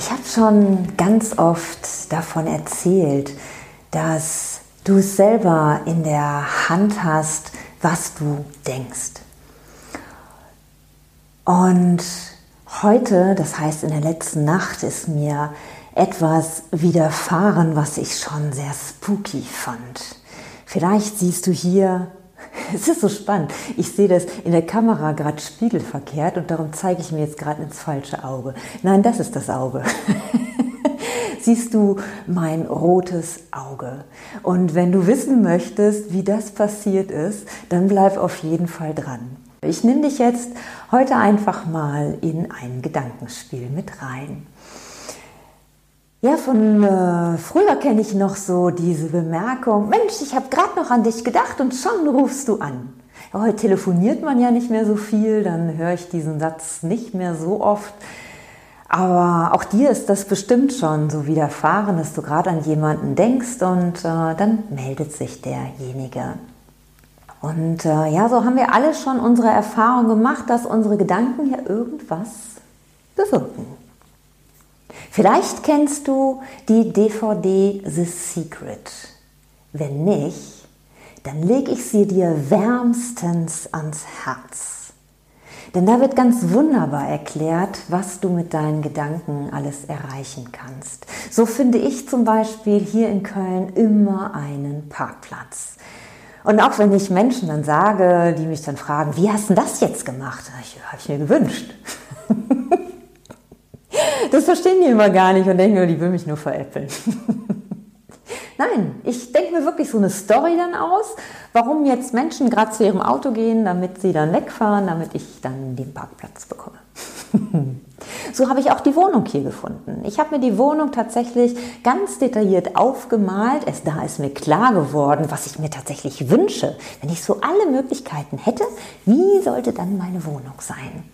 Ich habe schon ganz oft davon erzählt, dass du es selber in der Hand hast, was du denkst. Und heute, das heißt in der letzten Nacht, ist mir etwas widerfahren, was ich schon sehr spooky fand. Vielleicht siehst du hier es ist so spannend. Ich sehe das in der Kamera gerade spiegelverkehrt und darum zeige ich mir jetzt gerade ins falsche Auge. Nein, das ist das Auge. Siehst du mein rotes Auge? Und wenn du wissen möchtest, wie das passiert ist, dann bleib auf jeden Fall dran. Ich nehme dich jetzt heute einfach mal in ein Gedankenspiel mit rein. Ja, von äh, früher kenne ich noch so diese Bemerkung, Mensch, ich habe gerade noch an dich gedacht und schon rufst du an. Ja, heute telefoniert man ja nicht mehr so viel, dann höre ich diesen Satz nicht mehr so oft. Aber auch dir ist das bestimmt schon so widerfahren, dass du gerade an jemanden denkst und äh, dann meldet sich derjenige. Und äh, ja, so haben wir alle schon unsere Erfahrung gemacht, dass unsere Gedanken ja irgendwas bewirken. Vielleicht kennst du die DVD The Secret. Wenn nicht, dann lege ich sie dir wärmstens ans Herz. Denn da wird ganz wunderbar erklärt, was du mit deinen Gedanken alles erreichen kannst. So finde ich zum Beispiel hier in Köln immer einen Parkplatz. Und auch wenn ich Menschen dann sage, die mich dann fragen, wie hast du das jetzt gemacht? Habe ich mir gewünscht. Das verstehen die immer gar nicht und denken nur, die will mich nur veräppeln. Nein, ich denke mir wirklich so eine Story dann aus, warum jetzt Menschen gerade zu ihrem Auto gehen, damit sie dann wegfahren, damit ich dann den Parkplatz bekomme. so habe ich auch die Wohnung hier gefunden. Ich habe mir die Wohnung tatsächlich ganz detailliert aufgemalt. Es da ist mir klar geworden, was ich mir tatsächlich wünsche. Wenn ich so alle Möglichkeiten hätte, wie sollte dann meine Wohnung sein?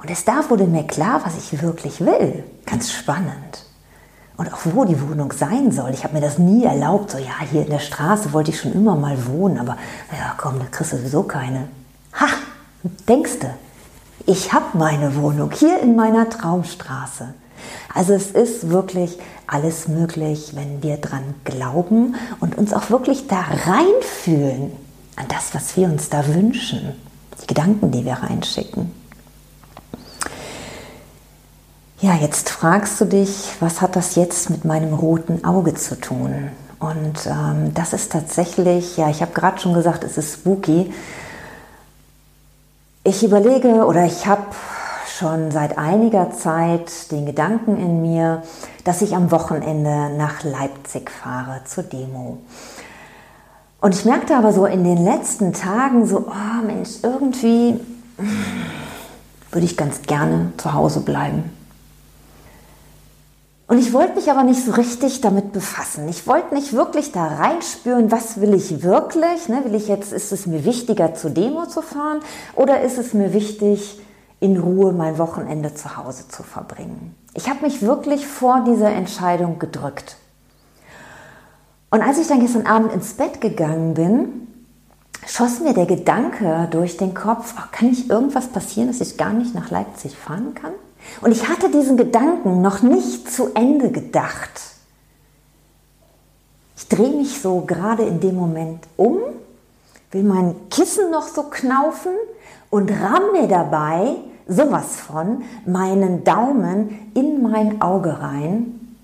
Und erst da wurde mir klar, was ich wirklich will. Ganz spannend. Und auch wo die Wohnung sein soll. Ich habe mir das nie erlaubt. So, ja, hier in der Straße wollte ich schon immer mal wohnen, aber ja, komm, da kriegst du sowieso keine. Ha, denkst du, ich habe meine Wohnung hier in meiner Traumstraße. Also es ist wirklich alles möglich, wenn wir dran glauben und uns auch wirklich da reinfühlen an das, was wir uns da wünschen. Die Gedanken, die wir reinschicken. Ja, jetzt fragst du dich, was hat das jetzt mit meinem roten Auge zu tun? Und ähm, das ist tatsächlich, ja, ich habe gerade schon gesagt, es ist spooky. Ich überlege oder ich habe schon seit einiger Zeit den Gedanken in mir, dass ich am Wochenende nach Leipzig fahre zur Demo. Und ich merkte aber so in den letzten Tagen so, oh Mensch, irgendwie würde ich ganz gerne zu Hause bleiben. Und ich wollte mich aber nicht so richtig damit befassen. Ich wollte nicht wirklich da reinspüren, was will ich wirklich? Ne? Will ich jetzt, ist es mir wichtiger, zur Demo zu fahren oder ist es mir wichtig, in Ruhe mein Wochenende zu Hause zu verbringen? Ich habe mich wirklich vor dieser Entscheidung gedrückt. Und als ich dann gestern Abend ins Bett gegangen bin, schoss mir der Gedanke durch den Kopf, oh, kann nicht irgendwas passieren, dass ich gar nicht nach Leipzig fahren kann? Und ich hatte diesen Gedanken noch nicht zu Ende gedacht. Ich drehe mich so gerade in dem Moment um, will mein Kissen noch so knaufen und ramm mir dabei sowas von meinen Daumen in mein Auge rein,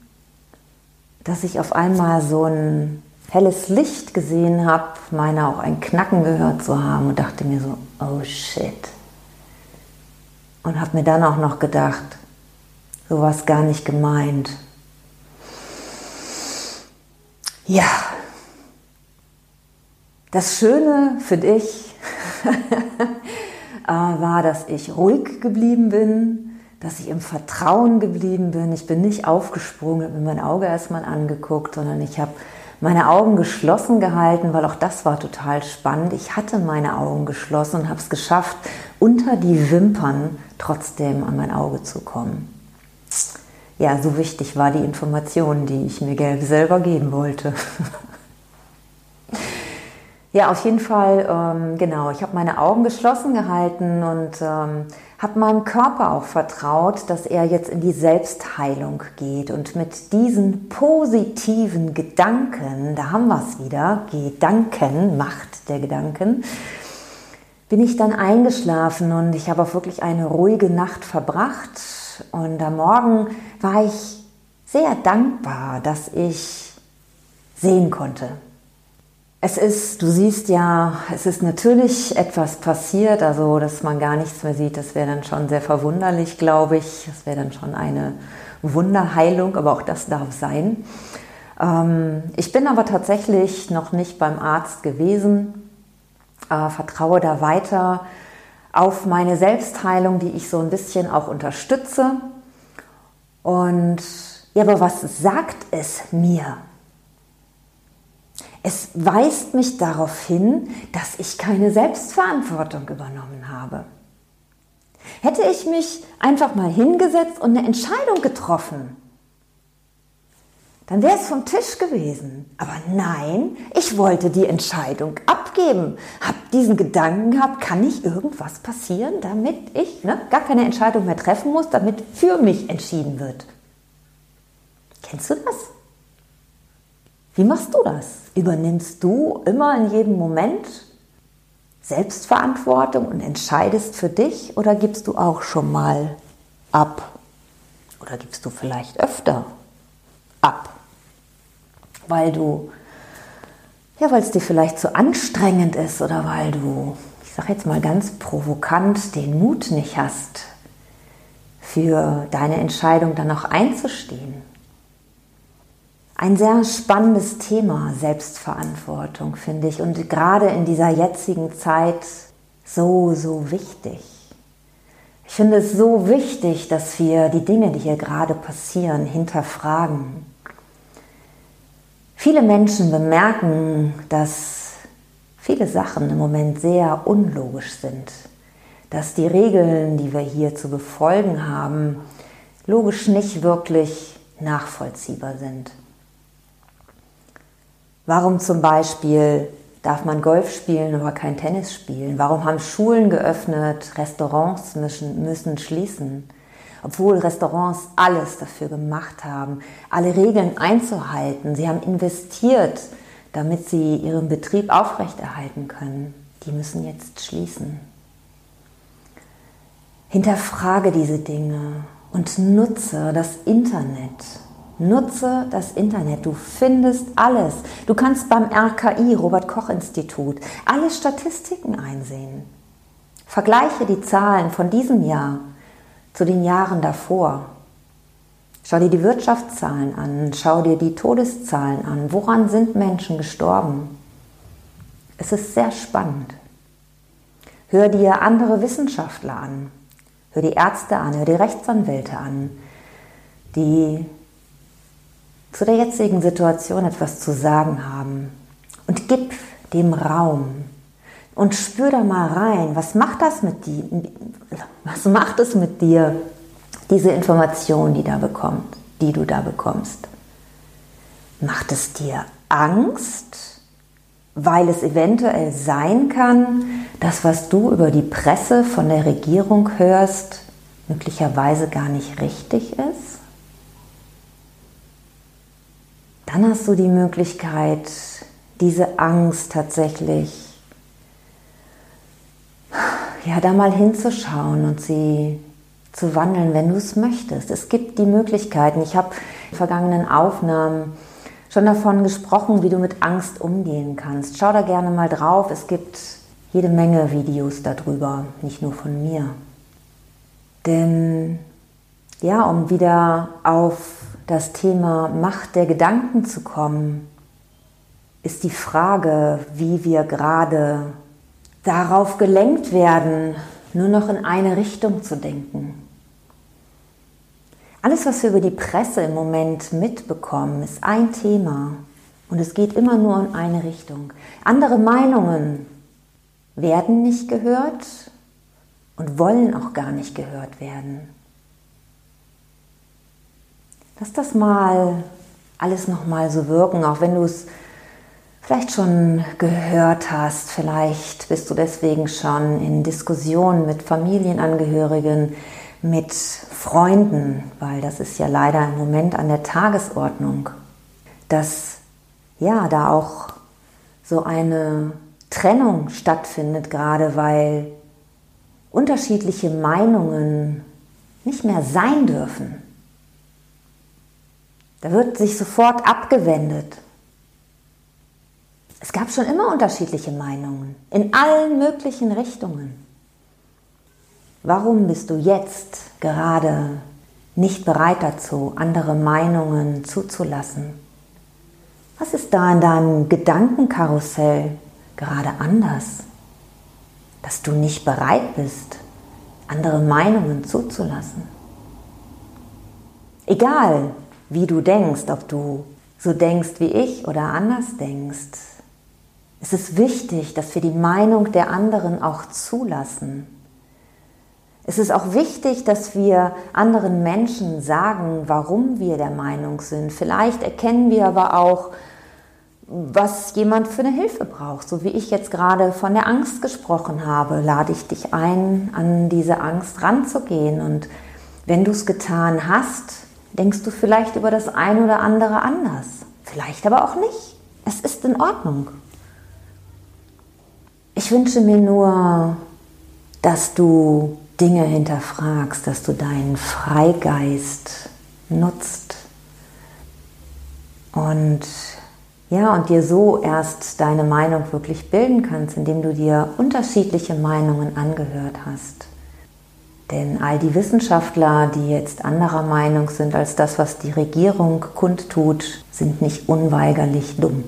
dass ich auf einmal so ein helles Licht gesehen habe, meine auch ein Knacken gehört zu haben und dachte mir so, oh shit. Und habe mir dann auch noch gedacht, so war es gar nicht gemeint. Ja, das Schöne für dich äh, war, dass ich ruhig geblieben bin, dass ich im Vertrauen geblieben bin. Ich bin nicht aufgesprungen, habe mir mein Auge erstmal angeguckt, sondern ich habe meine Augen geschlossen gehalten, weil auch das war total spannend. Ich hatte meine Augen geschlossen und habe es geschafft, unter die Wimpern trotzdem an mein Auge zu kommen. Ja, so wichtig war die Information, die ich mir selber geben wollte. ja, auf jeden Fall, ähm, genau, ich habe meine Augen geschlossen gehalten und ähm, habe meinem Körper auch vertraut, dass er jetzt in die Selbstheilung geht. Und mit diesen positiven Gedanken, da haben wir es wieder, Gedanken, Macht der Gedanken, bin ich dann eingeschlafen und ich habe auch wirklich eine ruhige Nacht verbracht. Und am Morgen war ich sehr dankbar, dass ich sehen konnte, es ist, du siehst ja, es ist natürlich etwas passiert, also dass man gar nichts mehr sieht, das wäre dann schon sehr verwunderlich, glaube ich. Das wäre dann schon eine Wunderheilung, aber auch das darf sein. Ähm, ich bin aber tatsächlich noch nicht beim Arzt gewesen, äh, vertraue da weiter auf meine Selbstheilung, die ich so ein bisschen auch unterstütze. Und ja, aber was sagt es mir? Es weist mich darauf hin, dass ich keine Selbstverantwortung übernommen habe. Hätte ich mich einfach mal hingesetzt und eine Entscheidung getroffen, dann wäre es vom Tisch gewesen. Aber nein, ich wollte die Entscheidung abgeben, habe diesen Gedanken gehabt, kann nicht irgendwas passieren, damit ich ne, gar keine Entscheidung mehr treffen muss, damit für mich entschieden wird. Kennst du das? Wie machst du das? Übernimmst du immer in jedem Moment Selbstverantwortung und entscheidest für dich oder gibst du auch schon mal ab? Oder gibst du vielleicht öfter ab? Weil du, ja, weil es dir vielleicht zu anstrengend ist oder weil du, ich sage jetzt mal ganz provokant, den Mut nicht hast, für deine Entscheidung dann auch einzustehen. Ein sehr spannendes Thema, Selbstverantwortung, finde ich, und gerade in dieser jetzigen Zeit so, so wichtig. Ich finde es so wichtig, dass wir die Dinge, die hier gerade passieren, hinterfragen. Viele Menschen bemerken, dass viele Sachen im Moment sehr unlogisch sind, dass die Regeln, die wir hier zu befolgen haben, logisch nicht wirklich nachvollziehbar sind. Warum zum Beispiel darf man Golf spielen, aber kein Tennis spielen? Warum haben Schulen geöffnet, Restaurants müssen, müssen schließen? Obwohl Restaurants alles dafür gemacht haben, alle Regeln einzuhalten. Sie haben investiert, damit sie ihren Betrieb aufrechterhalten können. Die müssen jetzt schließen. Hinterfrage diese Dinge und nutze das Internet Nutze das Internet. Du findest alles. Du kannst beim RKI, Robert Koch Institut, alle Statistiken einsehen. Vergleiche die Zahlen von diesem Jahr zu den Jahren davor. Schau dir die Wirtschaftszahlen an, schau dir die Todeszahlen an. Woran sind Menschen gestorben? Es ist sehr spannend. Hör dir andere Wissenschaftler an, hör die Ärzte an, hör die Rechtsanwälte an, die zu der jetzigen Situation etwas zu sagen haben. Und gib dem Raum. Und spür da mal rein, was macht das mit dir? Was macht es mit dir, diese Information, die, da bekommt, die du da bekommst? Macht es dir Angst, weil es eventuell sein kann, dass was du über die Presse von der Regierung hörst, möglicherweise gar nicht richtig ist? Dann hast du die Möglichkeit, diese Angst tatsächlich ja, da mal hinzuschauen und sie zu wandeln, wenn du es möchtest. Es gibt die Möglichkeiten. Ich habe in vergangenen Aufnahmen schon davon gesprochen, wie du mit Angst umgehen kannst. Schau da gerne mal drauf. Es gibt jede Menge Videos darüber, nicht nur von mir. Denn ja, um wieder auf das Thema Macht der Gedanken zu kommen, ist die Frage, wie wir gerade darauf gelenkt werden, nur noch in eine Richtung zu denken. Alles, was wir über die Presse im Moment mitbekommen, ist ein Thema. Und es geht immer nur in eine Richtung. Andere Meinungen werden nicht gehört und wollen auch gar nicht gehört werden. Lass das mal alles nochmal so wirken, auch wenn du es vielleicht schon gehört hast. Vielleicht bist du deswegen schon in Diskussionen mit Familienangehörigen, mit Freunden, weil das ist ja leider im Moment an der Tagesordnung, dass ja da auch so eine Trennung stattfindet, gerade weil unterschiedliche Meinungen nicht mehr sein dürfen. Da wird sich sofort abgewendet. Es gab schon immer unterschiedliche Meinungen in allen möglichen Richtungen. Warum bist du jetzt gerade nicht bereit dazu, andere Meinungen zuzulassen? Was ist da in deinem Gedankenkarussell gerade anders? Dass du nicht bereit bist, andere Meinungen zuzulassen. Egal, wie du denkst, ob du so denkst wie ich oder anders denkst, es ist wichtig, dass wir die Meinung der anderen auch zulassen es ist auch wichtig, dass wir anderen Menschen sagen, warum wir der Meinung sind. Vielleicht erkennen wir aber auch, was jemand für eine Hilfe braucht. So wie ich jetzt gerade von der Angst gesprochen habe, lade ich dich ein, an diese Angst ranzugehen. Und wenn du es getan hast, denkst du vielleicht über das eine oder andere anders. Vielleicht aber auch nicht. Es ist in Ordnung. Ich wünsche mir nur, dass du Dinge hinterfragst, dass du deinen Freigeist nutzt und ja, und dir so erst deine Meinung wirklich bilden kannst, indem du dir unterschiedliche Meinungen angehört hast. Denn all die Wissenschaftler, die jetzt anderer Meinung sind als das, was die Regierung kundtut, sind nicht unweigerlich dumm.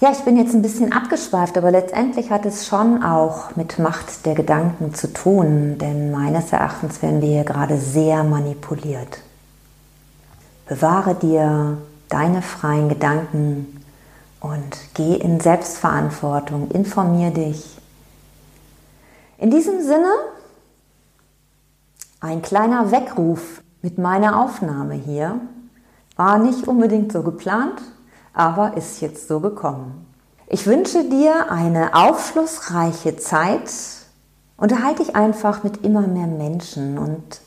Ja, ich bin jetzt ein bisschen abgeschweift, aber letztendlich hat es schon auch mit Macht der Gedanken zu tun, denn meines Erachtens werden wir hier gerade sehr manipuliert. Bewahre dir deine freien Gedanken und geh in Selbstverantwortung, informier dich. In diesem Sinne ein kleiner Weckruf mit meiner Aufnahme hier. War nicht unbedingt so geplant, aber ist jetzt so gekommen. Ich wünsche dir eine aufschlussreiche Zeit. Unterhalte dich einfach mit immer mehr Menschen und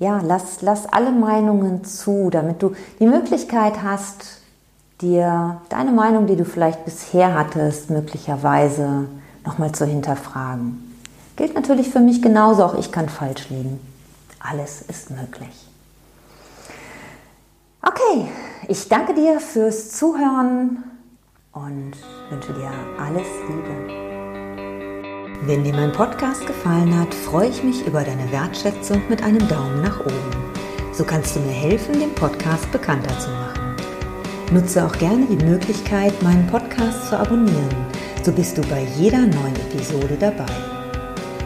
ja, lass, lass alle Meinungen zu, damit du die Möglichkeit hast, dir deine Meinung, die du vielleicht bisher hattest, möglicherweise nochmal zu hinterfragen. Gilt natürlich für mich genauso, auch ich kann falsch liegen. Alles ist möglich. Okay, ich danke dir fürs Zuhören und wünsche dir alles Liebe. Wenn dir mein Podcast gefallen hat, freue ich mich über deine Wertschätzung mit einem Daumen nach oben. So kannst du mir helfen, den Podcast bekannter zu machen. Nutze auch gerne die Möglichkeit, meinen Podcast zu abonnieren. So bist du bei jeder neuen Episode dabei.